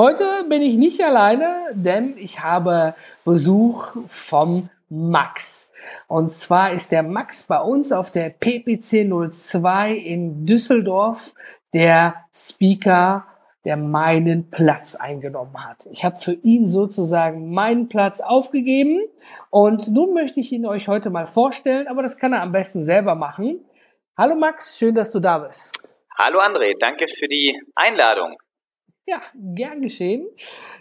Heute bin ich nicht alleine, denn ich habe Besuch vom Max. Und zwar ist der Max bei uns auf der PPC 02 in Düsseldorf der Speaker, der meinen Platz eingenommen hat. Ich habe für ihn sozusagen meinen Platz aufgegeben und nun möchte ich ihn euch heute mal vorstellen, aber das kann er am besten selber machen. Hallo Max, schön, dass du da bist. Hallo André, danke für die Einladung. Ja, gern geschehen.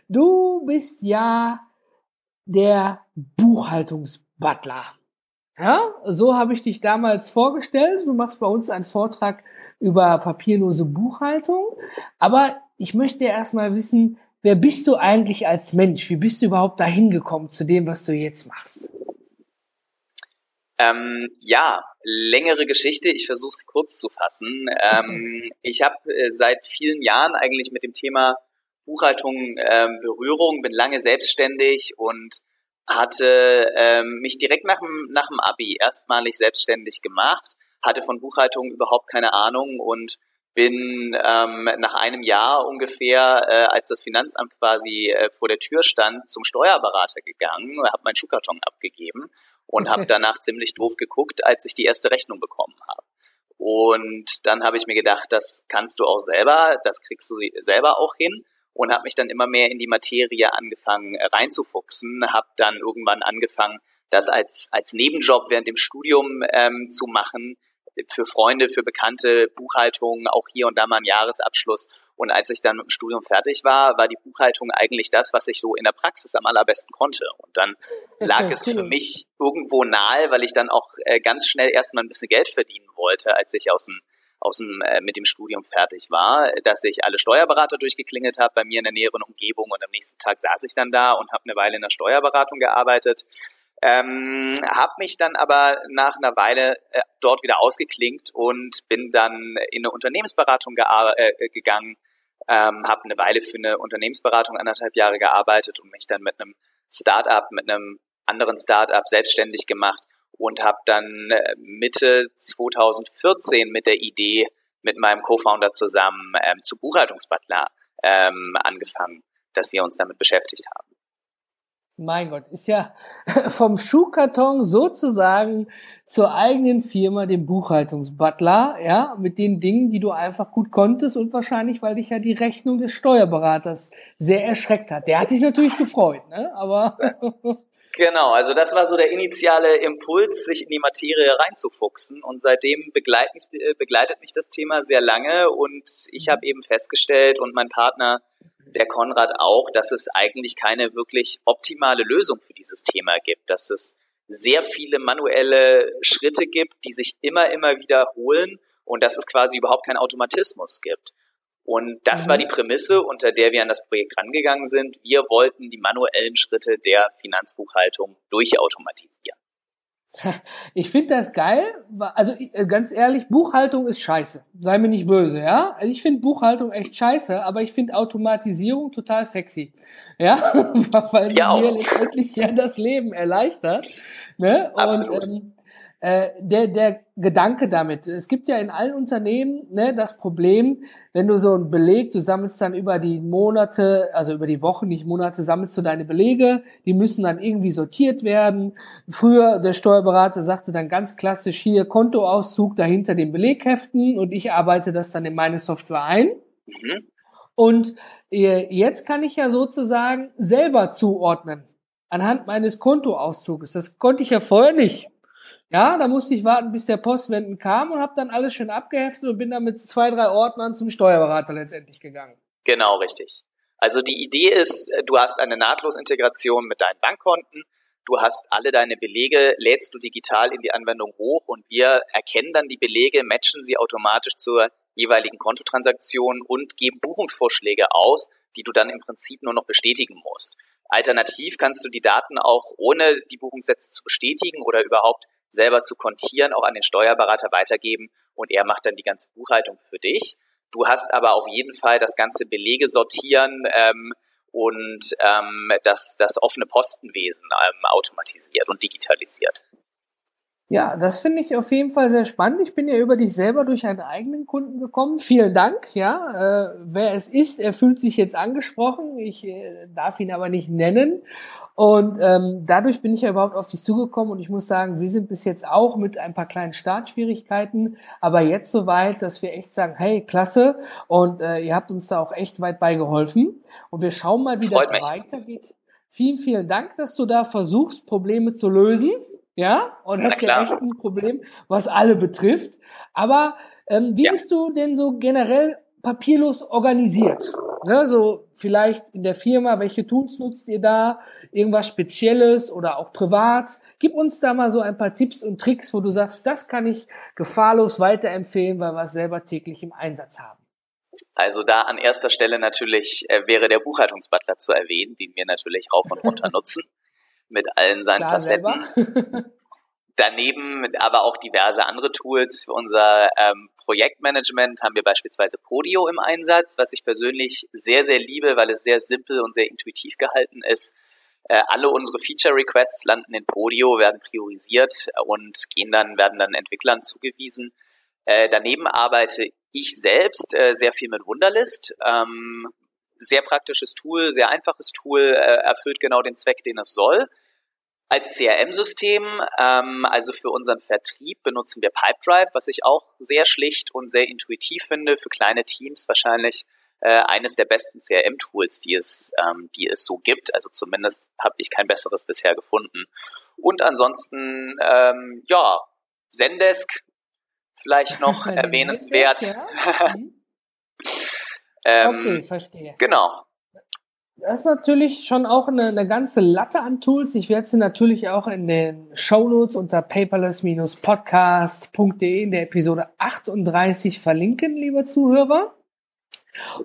Du bist ja der Buchhaltungsbutler. Ja, so habe ich dich damals vorgestellt. Du machst bei uns einen Vortrag über papierlose Buchhaltung. Aber ich möchte erstmal wissen, wer bist du eigentlich als Mensch? Wie bist du überhaupt dahin gekommen zu dem, was du jetzt machst? Ähm, ja, längere Geschichte. Ich versuche es kurz zu fassen. Ähm, ich habe äh, seit vielen Jahren eigentlich mit dem Thema Buchhaltung äh, Berührung, bin lange selbstständig und hatte ähm, mich direkt nach dem, nach dem Abi erstmalig selbstständig gemacht, hatte von Buchhaltung überhaupt keine Ahnung und bin ähm, nach einem Jahr ungefähr, äh, als das Finanzamt quasi äh, vor der Tür stand, zum Steuerberater gegangen, habe meinen Schuhkarton abgegeben und habe danach ziemlich doof geguckt, als ich die erste Rechnung bekommen habe. Und dann habe ich mir gedacht, das kannst du auch selber, das kriegst du selber auch hin und habe mich dann immer mehr in die Materie angefangen äh, reinzufuchsen, habe dann irgendwann angefangen, das als, als Nebenjob während dem Studium ähm, zu machen, für Freunde, für Bekannte, Buchhaltung, auch hier und da mal ein Jahresabschluss. Und als ich dann mit dem Studium fertig war, war die Buchhaltung eigentlich das, was ich so in der Praxis am allerbesten konnte. Und dann lag es für mich irgendwo nahe, weil ich dann auch äh, ganz schnell erstmal ein bisschen Geld verdienen wollte, als ich aus dem aus dem, äh, mit dem Studium fertig war, dass ich alle Steuerberater durchgeklingelt habe bei mir in der näheren Umgebung. Und am nächsten Tag saß ich dann da und habe eine Weile in der Steuerberatung gearbeitet. Ähm, habe mich dann aber nach einer Weile äh, dort wieder ausgeklinkt und bin dann in eine Unternehmensberatung äh, gegangen, ähm, habe eine Weile für eine Unternehmensberatung anderthalb Jahre gearbeitet und mich dann mit einem Startup, mit einem anderen Startup selbstständig gemacht und habe dann äh, Mitte 2014 mit der Idee mit meinem Co-Founder zusammen ähm, zu Buchhaltungsbutler ähm, angefangen, dass wir uns damit beschäftigt haben. Mein Gott, ist ja vom Schuhkarton sozusagen zur eigenen Firma, dem Buchhaltungsbutler, ja, mit den Dingen, die du einfach gut konntest und wahrscheinlich, weil dich ja die Rechnung des Steuerberaters sehr erschreckt hat. Der hat sich natürlich gefreut, ne, aber. Genau, also das war so der initiale Impuls, sich in die Materie reinzufuchsen und seitdem begleitet mich, äh, begleitet mich das Thema sehr lange und ich mhm. habe eben festgestellt und mein Partner der Konrad auch, dass es eigentlich keine wirklich optimale Lösung für dieses Thema gibt, dass es sehr viele manuelle Schritte gibt, die sich immer, immer wiederholen und dass es quasi überhaupt keinen Automatismus gibt. Und das mhm. war die Prämisse, unter der wir an das Projekt rangegangen sind. Wir wollten die manuellen Schritte der Finanzbuchhaltung durchautomatisieren. Ich finde das geil. Also äh, ganz ehrlich, Buchhaltung ist scheiße. Sei mir nicht böse, ja. Also ich finde Buchhaltung echt scheiße, aber ich finde Automatisierung total sexy. Ja, weil ja, mir letztendlich ja das Leben erleichtert. Ne? Und ähm, äh, der, der Gedanke damit. Es gibt ja in allen Unternehmen ne, das Problem, wenn du so einen Beleg, du sammelst dann über die Monate, also über die Wochen, nicht Monate, sammelst du deine Belege, die müssen dann irgendwie sortiert werden. Früher, der Steuerberater sagte dann ganz klassisch hier Kontoauszug dahinter den Belegheften und ich arbeite das dann in meine Software ein. Mhm. Und äh, jetzt kann ich ja sozusagen selber zuordnen anhand meines Kontoauszuges. Das konnte ich ja vorher nicht. Ja, da musste ich warten, bis der Postwenden kam und habe dann alles schön abgeheftet und bin dann mit zwei, drei Ordnern zum Steuerberater letztendlich gegangen. Genau, richtig. Also die Idee ist, äh, du hast eine Nahtlosintegration mit deinen Bankkonten, du hast alle deine Belege, lädst du digital in die Anwendung hoch und wir erkennen dann die Belege, matchen sie automatisch zur jeweiligen Kontotransaktion und geben Buchungsvorschläge aus, die du dann im Prinzip nur noch bestätigen musst. Alternativ kannst du die Daten auch ohne die Buchungssätze zu bestätigen oder überhaupt selber zu kontieren, auch an den Steuerberater weitergeben und er macht dann die ganze Buchhaltung für dich. Du hast aber auf jeden Fall das ganze Belege sortieren ähm, und ähm, das, das offene Postenwesen ähm, automatisiert und digitalisiert. Ja, das finde ich auf jeden Fall sehr spannend. Ich bin ja über dich selber durch einen eigenen Kunden gekommen. Vielen Dank. Ja, äh, wer es ist, er fühlt sich jetzt angesprochen. Ich äh, darf ihn aber nicht nennen. Und ähm, dadurch bin ich ja überhaupt auf dich zugekommen und ich muss sagen, wir sind bis jetzt auch mit ein paar kleinen Startschwierigkeiten, aber jetzt so weit, dass wir echt sagen, hey, klasse und äh, ihr habt uns da auch echt weit beigeholfen und wir schauen mal, wie Freut das mich. weitergeht. Vielen, vielen Dank, dass du da versuchst, Probleme zu lösen. Ja, und das ist ja echt ein Problem, was alle betrifft. Aber ähm, wie ja. bist du denn so generell papierlos organisiert? Ne, so vielleicht in der Firma, welche Tools nutzt ihr da? Irgendwas Spezielles oder auch privat? Gib uns da mal so ein paar Tipps und Tricks, wo du sagst, das kann ich gefahrlos weiterempfehlen, weil wir es selber täglich im Einsatz haben. Also da an erster Stelle natürlich äh, wäre der Buchhaltungsbutler zu erwähnen, den wir natürlich rauf und runter nutzen mit allen seinen Klar, Facetten. Daneben aber auch diverse andere Tools. Für unser ähm, Projektmanagement haben wir beispielsweise Podio im Einsatz, was ich persönlich sehr, sehr liebe, weil es sehr simpel und sehr intuitiv gehalten ist. Äh, alle unsere Feature Requests landen in Podio, werden priorisiert und gehen dann, werden dann Entwicklern zugewiesen. Äh, daneben arbeite ich selbst äh, sehr viel mit Wunderlist. Ähm, sehr praktisches Tool, sehr einfaches Tool, erfüllt genau den Zweck, den es soll. Als CRM-System, ähm, also für unseren Vertrieb, benutzen wir Pipedrive, was ich auch sehr schlicht und sehr intuitiv finde. Für kleine Teams wahrscheinlich äh, eines der besten CRM-Tools, die es, ähm, die es so gibt. Also zumindest habe ich kein besseres bisher gefunden. Und ansonsten, ähm, ja, Zendesk vielleicht noch erwähnenswert. Ja. Mhm. ähm, okay, verstehe. Genau. Das ist natürlich schon auch eine, eine ganze Latte an Tools. Ich werde sie natürlich auch in den Shownotes unter paperless-podcast.de in der Episode 38 verlinken, liebe Zuhörer.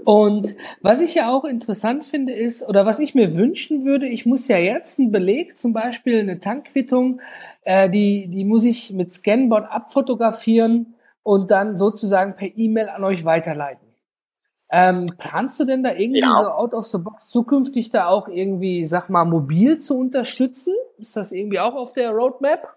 Und was ich ja auch interessant finde ist, oder was ich mir wünschen würde, ich muss ja jetzt einen Beleg, zum Beispiel eine Tankquittung, äh, die, die muss ich mit Scanbot abfotografieren und dann sozusagen per E-Mail an euch weiterleiten. Ähm, planst du denn da irgendwie ja. so out of the box zukünftig da auch irgendwie, sag mal, mobil zu unterstützen? Ist das irgendwie auch auf der Roadmap?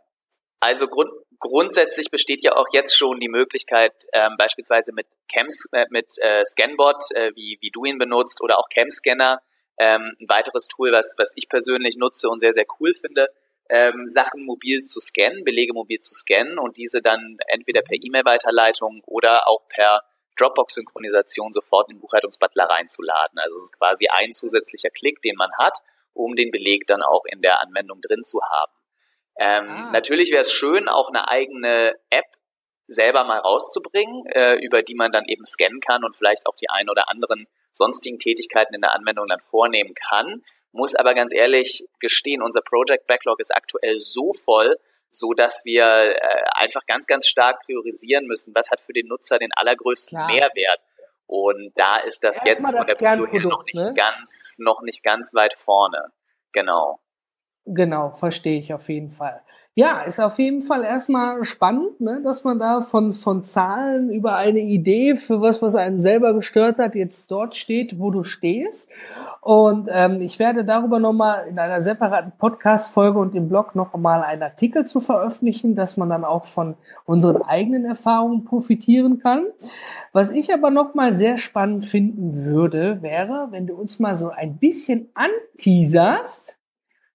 Also grund grundsätzlich besteht ja auch jetzt schon die Möglichkeit, ähm, beispielsweise mit Cams, äh, mit äh, Scanbot, äh, wie, wie du ihn benutzt, oder auch Camscanner, ähm, ein weiteres Tool, was, was ich persönlich nutze und sehr, sehr cool finde, ähm, Sachen mobil zu scannen, Belege mobil zu scannen und diese dann entweder per E-Mail-Weiterleitung oder auch per Dropbox-Synchronisation sofort in den Buchhaltungsbutler reinzuladen. Also es ist quasi ein zusätzlicher Klick, den man hat, um den Beleg dann auch in der Anwendung drin zu haben. Ähm, ah. Natürlich wäre es schön, auch eine eigene App selber mal rauszubringen, äh, über die man dann eben scannen kann und vielleicht auch die ein oder anderen sonstigen Tätigkeiten in der Anwendung dann vornehmen kann. Muss aber ganz ehrlich gestehen, unser Project Backlog ist aktuell so voll, so dass wir äh, einfach ganz, ganz stark priorisieren müssen, was hat für den Nutzer den allergrößten Klar. Mehrwert. Und da ist das Erst jetzt von der Priorität noch nicht ne? ganz, noch nicht ganz weit vorne. Genau. Genau, verstehe ich auf jeden Fall. Ja, ist auf jeden Fall erstmal spannend, ne, dass man da von, von Zahlen über eine Idee für was, was einen selber gestört hat, jetzt dort steht, wo du stehst. Und ähm, ich werde darüber nochmal in einer separaten Podcast-Folge und im Blog nochmal einen Artikel zu veröffentlichen, dass man dann auch von unseren eigenen Erfahrungen profitieren kann. Was ich aber nochmal sehr spannend finden würde, wäre, wenn du uns mal so ein bisschen anteaserst,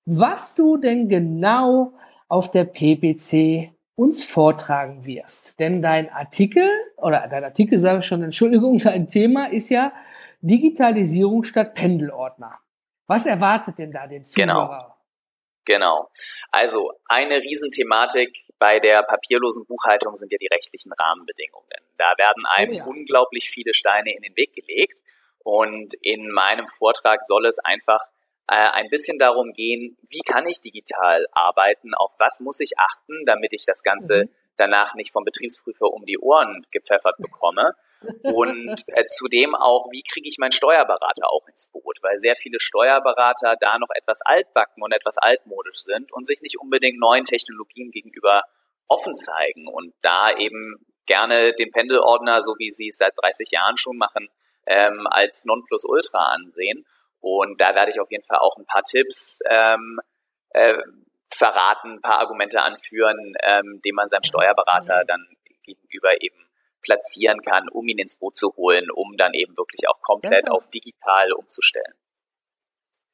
was du denn genau auf der PPC uns vortragen wirst. Denn dein Artikel, oder dein Artikel sage ich schon, Entschuldigung, dein Thema ist ja Digitalisierung statt Pendelordner. Was erwartet denn da den Zuhörer? Genau. Genau. Also eine Riesenthematik bei der papierlosen Buchhaltung sind ja die rechtlichen Rahmenbedingungen. Da werden einem oh ja. unglaublich viele Steine in den Weg gelegt. Und in meinem Vortrag soll es einfach ein bisschen darum gehen, wie kann ich digital arbeiten, auf was muss ich achten, damit ich das Ganze mhm. danach nicht vom Betriebsprüfer um die Ohren gepfeffert bekomme. Und äh, zudem auch, wie kriege ich meinen Steuerberater auch ins Boot? Weil sehr viele Steuerberater da noch etwas altbacken und etwas altmodisch sind und sich nicht unbedingt neuen Technologien gegenüber offen zeigen und da eben gerne den Pendelordner, so wie sie es seit 30 Jahren schon machen, ähm, als Nonplusultra ansehen. Und da werde ich auf jeden Fall auch ein paar Tipps ähm, äh, verraten, ein paar Argumente anführen, ähm, die man seinem Steuerberater dann gegenüber eben platzieren kann, um ihn ins Boot zu holen, um dann eben wirklich auch komplett auf digital umzustellen.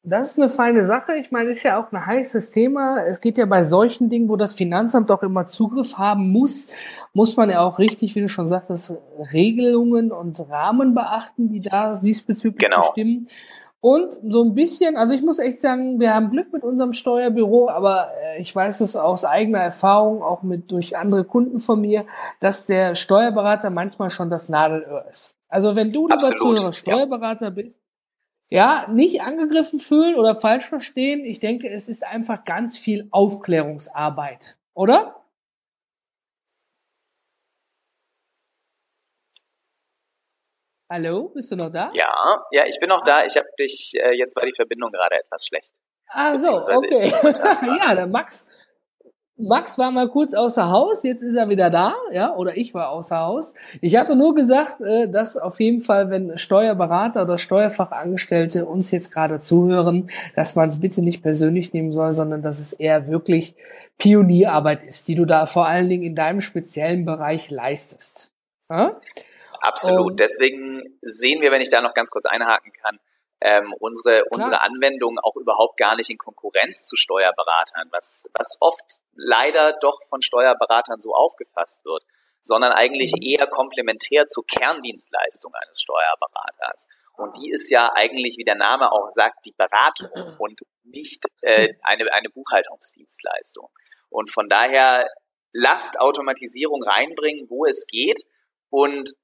Das ist eine feine Sache. Ich meine, ist ja auch ein heißes Thema. Es geht ja bei solchen Dingen, wo das Finanzamt auch immer Zugriff haben muss, muss man ja auch richtig, wie du schon sagtest, Regelungen und Rahmen beachten, die da diesbezüglich genau. bestimmen. Und so ein bisschen, also ich muss echt sagen, wir haben Glück mit unserem Steuerbüro, aber äh, ich weiß es aus eigener Erfahrung, auch mit durch andere Kunden von mir, dass der Steuerberater manchmal schon das Nadelöhr ist. Also wenn du lieber Zuhörer Steuerberater ja. bist, ja, nicht angegriffen fühlen oder falsch verstehen. Ich denke, es ist einfach ganz viel Aufklärungsarbeit, oder? Hallo, bist du noch da? Ja, ja, ich bin noch da. Ich habe dich, äh, jetzt war die Verbindung gerade etwas schlecht. Ah so, okay. ja, der Max, Max war mal kurz außer Haus, jetzt ist er wieder da, ja, oder ich war außer Haus. Ich hatte nur gesagt, äh, dass auf jeden Fall, wenn Steuerberater oder Steuerfachangestellte uns jetzt gerade zuhören, dass man es bitte nicht persönlich nehmen soll, sondern dass es eher wirklich Pionierarbeit ist, die du da vor allen Dingen in deinem speziellen Bereich leistest. Ja? Absolut. Und Deswegen sehen wir, wenn ich da noch ganz kurz einhaken kann, ähm, unsere, unsere Anwendungen auch überhaupt gar nicht in Konkurrenz zu Steuerberatern, was, was oft leider doch von Steuerberatern so aufgefasst wird, sondern eigentlich mhm. eher komplementär zur Kerndienstleistung eines Steuerberaters. Und die ist ja eigentlich, wie der Name auch sagt, die Beratung mhm. und nicht äh, eine, eine Buchhaltungsdienstleistung. Und von daher lasst Automatisierung reinbringen, wo es geht. Und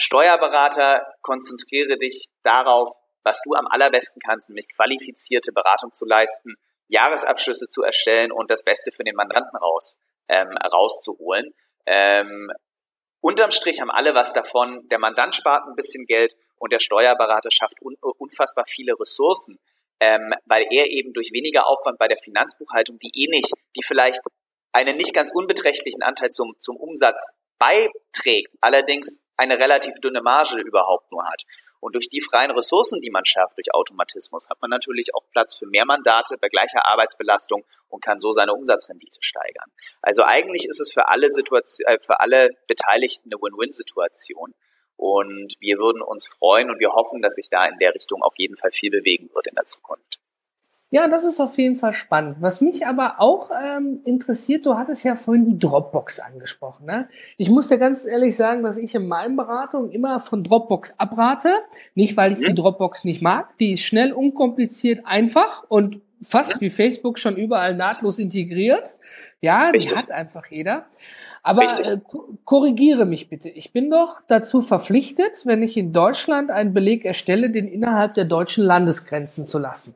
Steuerberater, konzentriere dich darauf, was du am allerbesten kannst, nämlich qualifizierte Beratung zu leisten, Jahresabschlüsse zu erstellen und das Beste für den Mandanten raus, ähm, rauszuholen. Ähm, unterm Strich haben alle was davon. Der Mandant spart ein bisschen Geld und der Steuerberater schafft un unfassbar viele Ressourcen, ähm, weil er eben durch weniger Aufwand bei der Finanzbuchhaltung, die eh nicht, die vielleicht einen nicht ganz unbeträchtlichen Anteil zum, zum Umsatz beiträgt, allerdings eine relativ dünne Marge überhaupt nur hat. Und durch die freien Ressourcen, die man schafft durch Automatismus, hat man natürlich auch Platz für mehr Mandate bei gleicher Arbeitsbelastung und kann so seine Umsatzrendite steigern. Also eigentlich ist es für alle Situation, äh, für alle Beteiligten eine Win-Win-Situation. Und wir würden uns freuen und wir hoffen, dass sich da in der Richtung auf jeden Fall viel bewegen wird in der Zukunft. Ja, das ist auf jeden Fall spannend. Was mich aber auch ähm, interessiert, du hattest ja vorhin die Dropbox angesprochen. Ne? Ich muss dir ganz ehrlich sagen, dass ich in meinen Beratungen immer von Dropbox abrate. Nicht, weil ich mhm. die Dropbox nicht mag. Die ist schnell, unkompliziert, einfach und fast mhm. wie Facebook schon überall nahtlos integriert. Ja, Richtig. die hat einfach jeder. Aber äh, korrigiere mich bitte. Ich bin doch dazu verpflichtet, wenn ich in Deutschland einen Beleg erstelle, den innerhalb der deutschen Landesgrenzen zu lassen.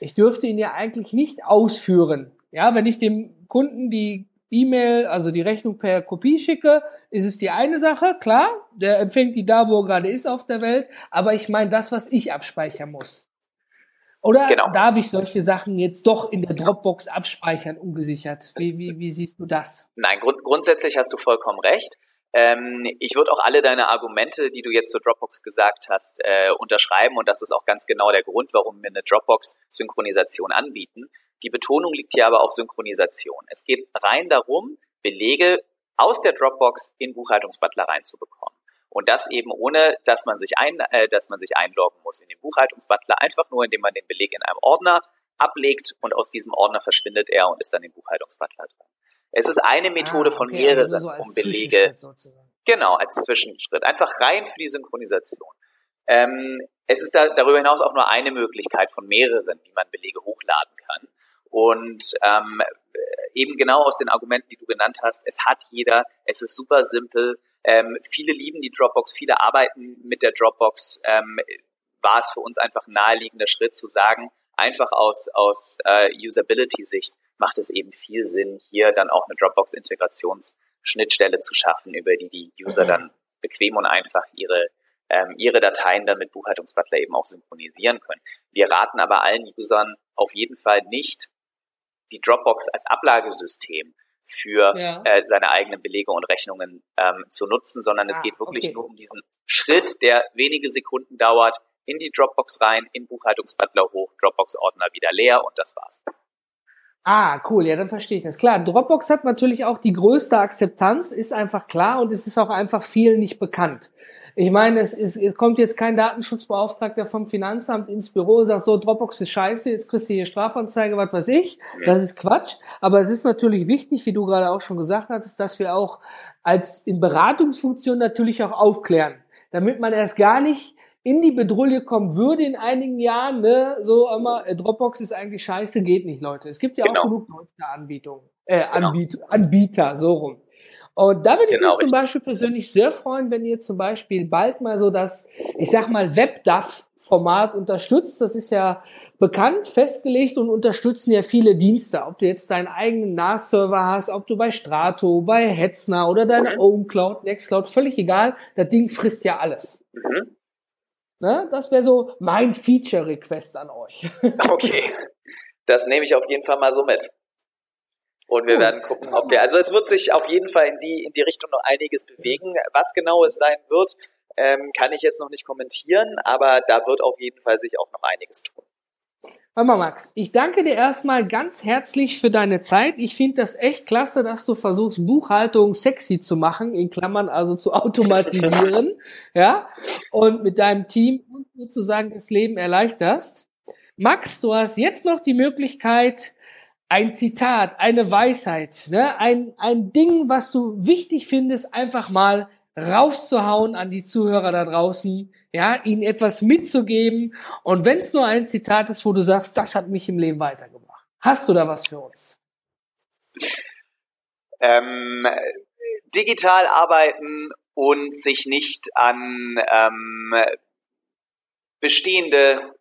Ich dürfte ihn ja eigentlich nicht ausführen. Ja, wenn ich dem Kunden die E-Mail, also die Rechnung per Kopie schicke, ist es die eine Sache, klar, der empfängt die da, wo er gerade ist auf der Welt, aber ich meine das, was ich abspeichern muss. Oder genau. darf ich solche Sachen jetzt doch in der Dropbox abspeichern, ungesichert? Wie, wie, wie siehst du das? Nein, grund grundsätzlich hast du vollkommen recht. Ähm, ich würde auch alle deine Argumente, die du jetzt zur Dropbox gesagt hast, äh, unterschreiben und das ist auch ganz genau der Grund, warum wir eine Dropbox-Synchronisation anbieten. Die Betonung liegt hier aber auf Synchronisation. Es geht rein darum, Belege aus der Dropbox in Buchhaltungsbutler reinzubekommen. Und das eben ohne, dass man sich ein, äh, dass man sich einloggen muss in den Buchhaltungsbutler, einfach nur, indem man den Beleg in einem Ordner ablegt und aus diesem Ordner verschwindet er und ist dann im Buchhaltungsbutler drin. Es ist eine Methode ah, okay, von also mehreren, also so um Belege. Genau, als Zwischenschritt. Einfach rein für die Synchronisation. Ähm, es ist da, darüber hinaus auch nur eine Möglichkeit von mehreren, wie man Belege hochladen kann. Und ähm, eben genau aus den Argumenten, die du genannt hast, es hat jeder, es ist super simpel. Ähm, viele lieben die Dropbox, viele arbeiten mit der Dropbox. Ähm, war es für uns einfach ein naheliegender Schritt zu sagen, einfach aus, aus äh, Usability-Sicht, macht es eben viel Sinn, hier dann auch eine Dropbox-Integrationsschnittstelle zu schaffen, über die die User dann bequem und einfach ihre ähm, ihre Dateien dann mit Buchhaltungsbutler eben auch synchronisieren können. Wir raten aber allen Usern auf jeden Fall nicht, die Dropbox als Ablagesystem für ja. äh, seine eigenen Belege und Rechnungen ähm, zu nutzen, sondern es ah, geht wirklich okay. nur um diesen Schritt, der wenige Sekunden dauert, in die Dropbox rein, in Buchhaltungsbutler hoch, Dropbox-Ordner wieder leer und das war's. Ah, cool, ja, dann verstehe ich das. Klar, Dropbox hat natürlich auch die größte Akzeptanz, ist einfach klar und es ist auch einfach vielen nicht bekannt. Ich meine, es, ist, es kommt jetzt kein Datenschutzbeauftragter vom Finanzamt ins Büro und sagt so, Dropbox ist scheiße, jetzt kriegst du hier Strafanzeige, was weiß ich. Das ist Quatsch. Aber es ist natürlich wichtig, wie du gerade auch schon gesagt hast, dass wir auch als in Beratungsfunktion natürlich auch aufklären, damit man erst gar nicht in die Bedrulle kommen würde in einigen Jahren, ne, so immer, äh, Dropbox ist eigentlich scheiße, geht nicht, Leute. Es gibt ja genau. auch genug deutsche Anbietungen, äh, genau. Anbieter, Anbieter, so rum. Und da würde ich genau, mich zum Beispiel persönlich sehr freuen, wenn ihr zum Beispiel bald mal so das, ich sag mal, WebDAV-Format unterstützt. Das ist ja bekannt, festgelegt und unterstützen ja viele Dienste. Ob du jetzt deinen eigenen NAS-Server hast, ob du bei Strato, bei Hetzner oder deine mhm. OwnCloud, Nextcloud, völlig egal. Das Ding frisst ja alles. Mhm. Ne? Das wäre so mein Feature-Request an euch. okay. Das nehme ich auf jeden Fall mal so mit. Und wir werden gucken, ob wir, also es wird sich auf jeden Fall in die, in die Richtung noch einiges bewegen. Was genau es sein wird, ähm, kann ich jetzt noch nicht kommentieren, aber da wird auf jeden Fall sich auch noch einiges tun. Hör mal, Max, ich danke dir erstmal ganz herzlich für deine Zeit. Ich finde das echt klasse, dass du versuchst, Buchhaltung sexy zu machen, in Klammern also zu automatisieren, ja, und mit deinem Team sozusagen das Leben erleichterst. Max, du hast jetzt noch die Möglichkeit, ein Zitat, eine Weisheit, ne? ein, ein Ding, was du wichtig findest, einfach mal rauszuhauen an die Zuhörer da draußen, ja, ihnen etwas mitzugeben. Und wenn es nur ein Zitat ist, wo du sagst, das hat mich im Leben weitergebracht. Hast du da was für uns? Ähm, digital arbeiten und sich nicht an ähm, bestehende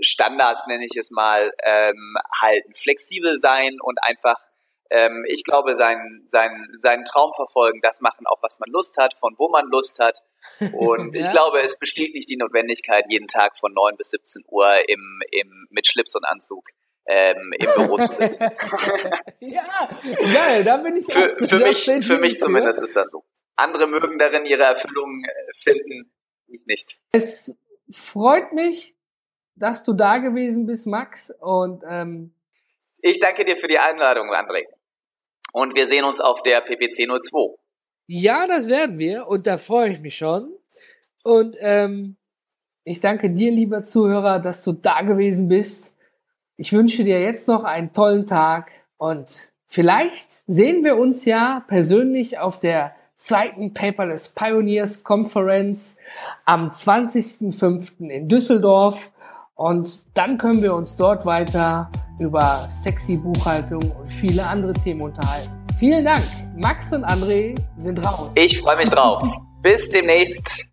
Standards, nenne ich es mal, ähm, halten. Flexibel sein und einfach, ähm, ich glaube, seinen, seinen, seinen Traum verfolgen, das machen, auch was man Lust hat, von wo man Lust hat. Und ja. ich glaube, es besteht nicht die Notwendigkeit, jeden Tag von 9 bis 17 Uhr im, im, mit Schlips und Anzug ähm, im Büro zu sitzen. ja, geil, da bin ich für, für mich, für mich zumindest ist das so. Andere mögen darin ihre Erfüllung äh, finden, ich nicht. Es freut mich, dass du da gewesen bist, Max. Und ähm, ich danke dir für die Einladung, André. Und wir sehen uns auf der PPC 02. Ja, das werden wir und da freue ich mich schon. Und ähm, ich danke dir, lieber Zuhörer, dass du da gewesen bist. Ich wünsche dir jetzt noch einen tollen Tag und vielleicht sehen wir uns ja persönlich auf der zweiten Paperless Pioneers Conference am 20.05. in Düsseldorf. Und dann können wir uns dort weiter über sexy Buchhaltung und viele andere Themen unterhalten. Vielen Dank. Max und André sind raus. Ich freue mich drauf. Bis demnächst.